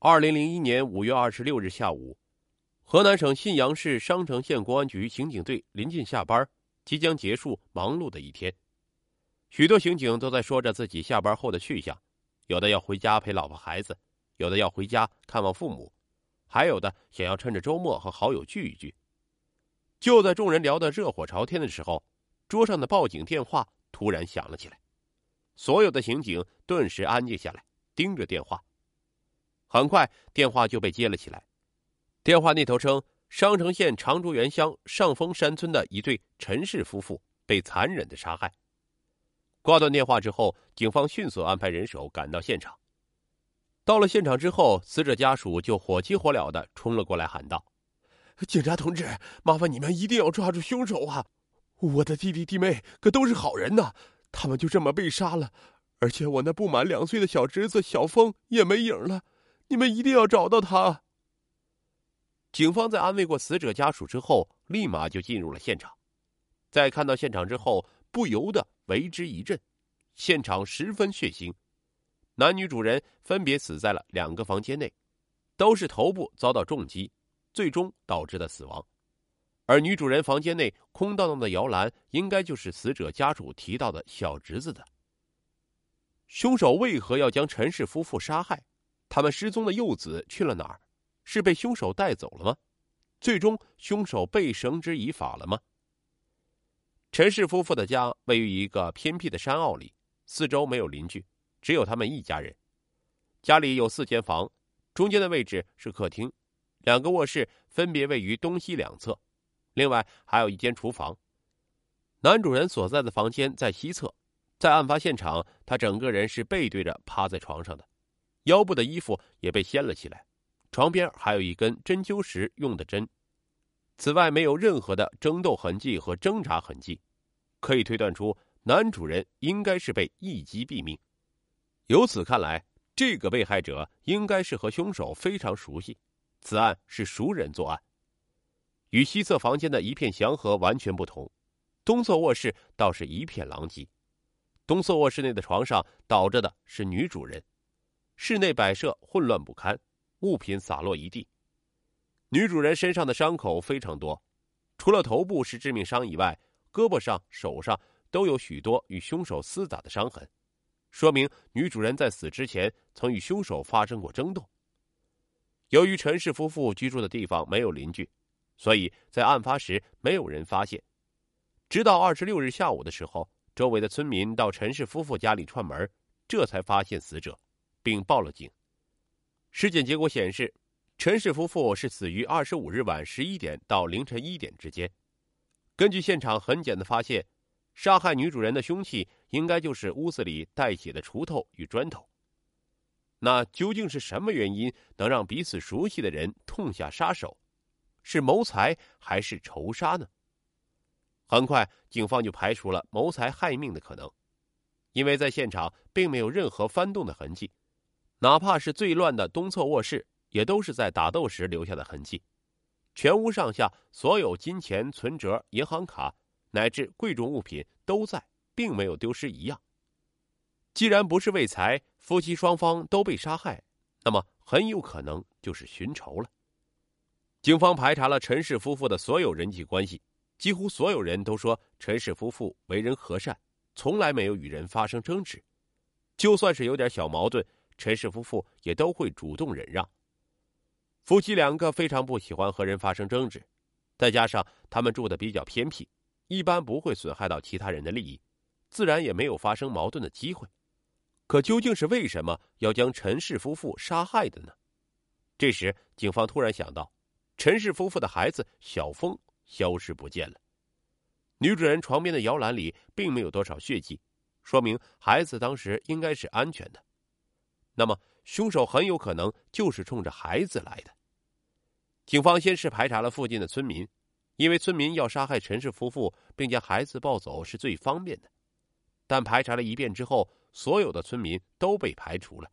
二零零一年五月二十六日下午，河南省信阳市商城县公安局刑警队临近下班，即将结束忙碌的一天。许多刑警都在说着自己下班后的去向，有的要回家陪老婆孩子，有的要回家看望父母，还有的想要趁着周末和好友聚一聚。就在众人聊得热火朝天的时候，桌上的报警电话突然响了起来，所有的刑警顿时安静下来，盯着电话。很快，电话就被接了起来。电话那头称，商城县长竹园乡上峰山村的一对陈氏夫妇被残忍的杀害。挂断电话之后，警方迅速安排人手赶到现场。到了现场之后，死者家属就火急火燎的冲了过来，喊道：“警察同志，麻烦你们一定要抓住凶手啊！我的弟弟弟妹可都是好人呐，他们就这么被杀了，而且我那不满两岁的小侄子小峰也没影了。”你们一定要找到他。警方在安慰过死者家属之后，立马就进入了现场。在看到现场之后，不由得为之一震。现场十分血腥，男女主人分别死在了两个房间内，都是头部遭到重击，最终导致的死亡。而女主人房间内空荡荡的摇篮，应该就是死者家属提到的小侄子的。凶手为何要将陈氏夫妇杀害？他们失踪的幼子去了哪儿？是被凶手带走了吗？最终，凶手被绳之以法了吗？陈氏夫妇的家位于一个偏僻的山坳里，四周没有邻居，只有他们一家人。家里有四间房，中间的位置是客厅，两个卧室分别位于东西两侧，另外还有一间厨房。男主人所在的房间在西侧，在案发现场，他整个人是背对着趴在床上的。腰部的衣服也被掀了起来，床边还有一根针灸时用的针。此外，没有任何的争斗痕迹和挣扎痕迹，可以推断出男主人应该是被一击毙命。由此看来，这个被害者应该是和凶手非常熟悉，此案是熟人作案。与西侧房间的一片祥和完全不同，东侧卧室倒是一片狼藉。东侧卧室内的床上倒着的是女主人。室内摆设混乱不堪，物品洒落一地。女主人身上的伤口非常多，除了头部是致命伤以外，胳膊上、手上都有许多与凶手厮打的伤痕，说明女主人在死之前曾与凶手发生过争斗。由于陈氏夫妇居住的地方没有邻居，所以在案发时没有人发现。直到二十六日下午的时候，周围的村民到陈氏夫妇家里串门，这才发现死者。并报了警。尸检结果显示，陈氏夫妇是死于二十五日晚十一点到凌晨一点之间。根据现场痕检的发现，杀害女主人的凶器应该就是屋子里带血的锄头与砖头。那究竟是什么原因能让彼此熟悉的人痛下杀手？是谋财还是仇杀呢？很快，警方就排除了谋财害命的可能，因为在现场并没有任何翻动的痕迹。哪怕是最乱的东侧卧室，也都是在打斗时留下的痕迹。全屋上下所有金钱、存折、银行卡乃至贵重物品都在，并没有丢失一样。既然不是为财，夫妻双方都被杀害，那么很有可能就是寻仇了。警方排查了陈氏夫妇的所有人际关系，几乎所有人都说陈氏夫妇为人和善，从来没有与人发生争执，就算是有点小矛盾。陈氏夫妇也都会主动忍让。夫妻两个非常不喜欢和人发生争执，再加上他们住的比较偏僻，一般不会损害到其他人的利益，自然也没有发生矛盾的机会。可究竟是为什么要将陈氏夫妇杀害的呢？这时，警方突然想到，陈氏夫妇的孩子小峰消失不见了。女主人床边的摇篮里并没有多少血迹，说明孩子当时应该是安全的。那么，凶手很有可能就是冲着孩子来的。警方先是排查了附近的村民，因为村民要杀害陈氏夫妇并将孩子抱走是最方便的。但排查了一遍之后，所有的村民都被排除了。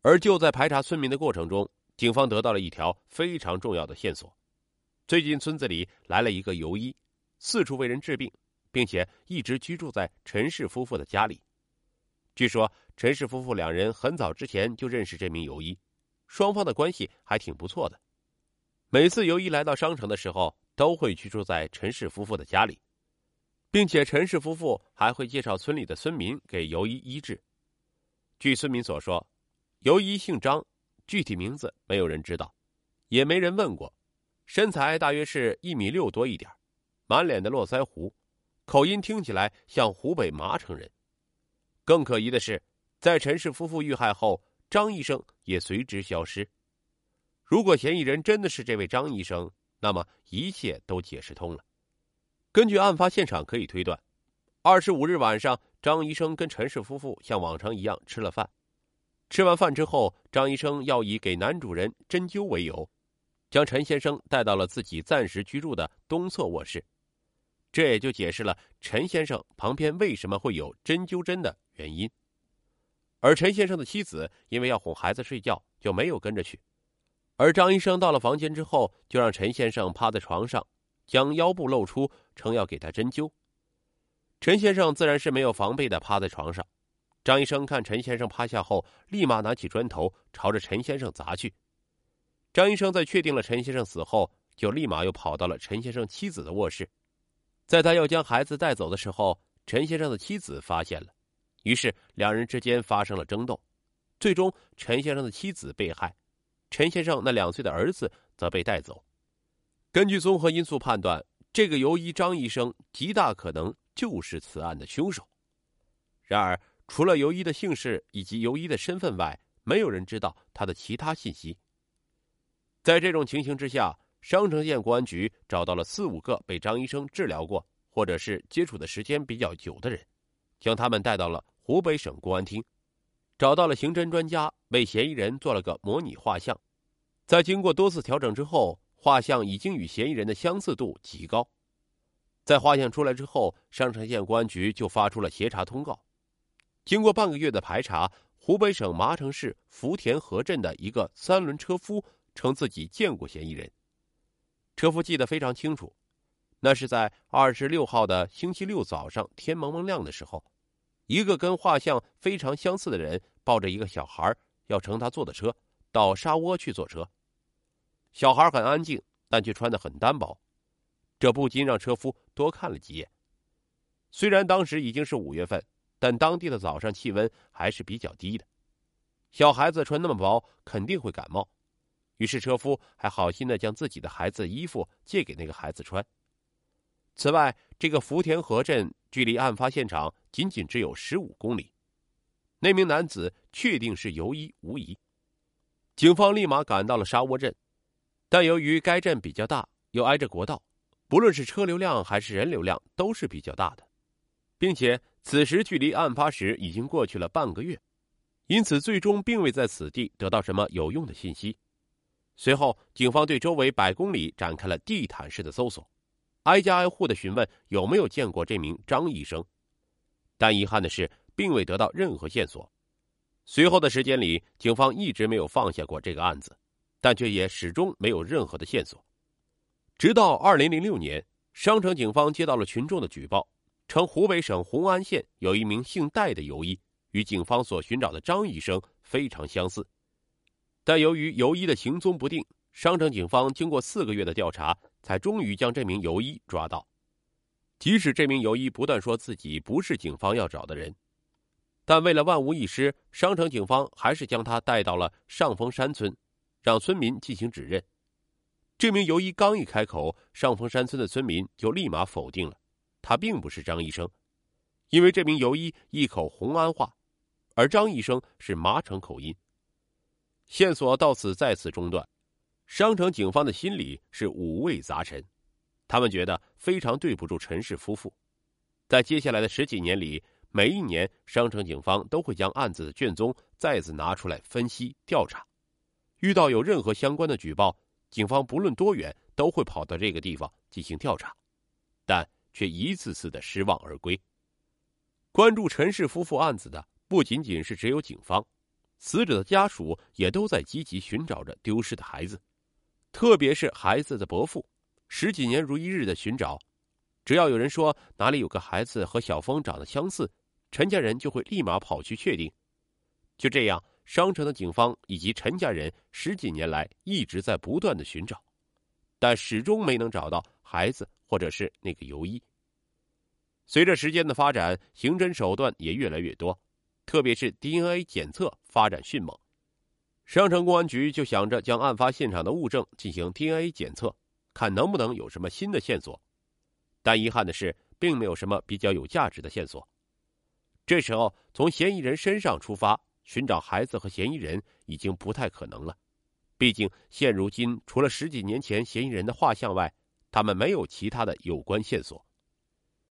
而就在排查村民的过程中，警方得到了一条非常重要的线索：最近村子里来了一个游医，四处为人治病，并且一直居住在陈氏夫妇的家里。据说陈氏夫妇两人很早之前就认识这名游医，双方的关系还挺不错的。每次游医来到商城的时候，都会居住在陈氏夫妇的家里，并且陈氏夫妇还会介绍村里的村民给游医医治。据村民所说，游医姓张，具体名字没有人知道，也没人问过。身材大约是一米六多一点，满脸的络腮胡，口音听起来像湖北麻城人。更可疑的是，在陈氏夫妇遇害后，张医生也随之消失。如果嫌疑人真的是这位张医生，那么一切都解释通了。根据案发现场可以推断，二十五日晚上，张医生跟陈氏夫妇像往常一样吃了饭。吃完饭之后，张医生要以给男主人针灸为由，将陈先生带到了自己暂时居住的东侧卧室。这也就解释了陈先生旁边为什么会有针灸针的原因。而陈先生的妻子因为要哄孩子睡觉，就没有跟着去。而张医生到了房间之后，就让陈先生趴在床上，将腰部露出，称要给他针灸。陈先生自然是没有防备的趴在床上。张医生看陈先生趴下后，立马拿起砖头朝着陈先生砸去。张医生在确定了陈先生死后，就立马又跑到了陈先生妻子的卧室。在他要将孩子带走的时候，陈先生的妻子发现了，于是两人之间发生了争斗，最终陈先生的妻子被害。陈先生那两岁的儿子则被带走。根据综合因素判断，这个尤一张医生极大可能就是此案的凶手。然而，除了尤一的姓氏以及尤一的身份外，没有人知道他的其他信息。在这种情形之下，商城县公安局找到了四五个被张医生治疗过或者是接触的时间比较久的人，将他们带到了湖北省公安厅。找到了刑侦专家，为嫌疑人做了个模拟画像，在经过多次调整之后，画像已经与嫌疑人的相似度极高。在画像出来之后，商城县公安局就发出了协查通告。经过半个月的排查，湖北省麻城市福田河镇的一个三轮车夫称自己见过嫌疑人。车夫记得非常清楚，那是在二十六号的星期六早上，天蒙蒙亮的时候。一个跟画像非常相似的人抱着一个小孩，要乘他坐的车到沙窝去坐车。小孩很安静，但却穿得很单薄，这不禁让车夫多看了几眼。虽然当时已经是五月份，但当地的早上气温还是比较低的。小孩子穿那么薄，肯定会感冒。于是车夫还好心的将自己的孩子衣服借给那个孩子穿。此外，这个福田河镇距离案发现场仅仅只有十五公里。那名男子确定是尤一无疑。警方立马赶到了沙窝镇，但由于该镇比较大，又挨着国道，不论是车流量还是人流量都是比较大的，并且此时距离案发时已经过去了半个月，因此最终并未在此地得到什么有用的信息。随后，警方对周围百公里展开了地毯式的搜索。挨家挨户的询问有没有见过这名张医生，但遗憾的是，并未得到任何线索。随后的时间里，警方一直没有放下过这个案子，但却也始终没有任何的线索。直到二零零六年，商城警方接到了群众的举报，称湖北省红安县有一名姓戴的游医，与警方所寻找的张医生非常相似，但由于游医的行踪不定。商城警方经过四个月的调查，才终于将这名游医抓到。即使这名游医不断说自己不是警方要找的人，但为了万无一失，商城警方还是将他带到了上峰山村，让村民进行指认。这名游医刚一开口，上峰山村的村民就立马否定了，他并不是张医生，因为这名游医一口红安话，而张医生是麻城口音。线索到此再次中断。商城警方的心里是五味杂陈，他们觉得非常对不住陈氏夫妇。在接下来的十几年里，每一年商城警方都会将案子的卷宗再次拿出来分析调查。遇到有任何相关的举报，警方不论多远都会跑到这个地方进行调查，但却一次次的失望而归。关注陈氏夫妇案子的不仅仅是只有警方，死者的家属也都在积极寻找着丢失的孩子。特别是孩子的伯父，十几年如一日的寻找，只要有人说哪里有个孩子和小峰长得相似，陈家人就会立马跑去确定。就这样，商城的警方以及陈家人十几年来一直在不断的寻找，但始终没能找到孩子或者是那个游医。随着时间的发展，刑侦手段也越来越多，特别是 DNA 检测发展迅猛。商城公安局就想着将案发现场的物证进行 DNA 检测，看能不能有什么新的线索。但遗憾的是，并没有什么比较有价值的线索。这时候，从嫌疑人身上出发寻找孩子和嫌疑人已经不太可能了。毕竟，现如今除了十几年前嫌疑人的画像外，他们没有其他的有关线索。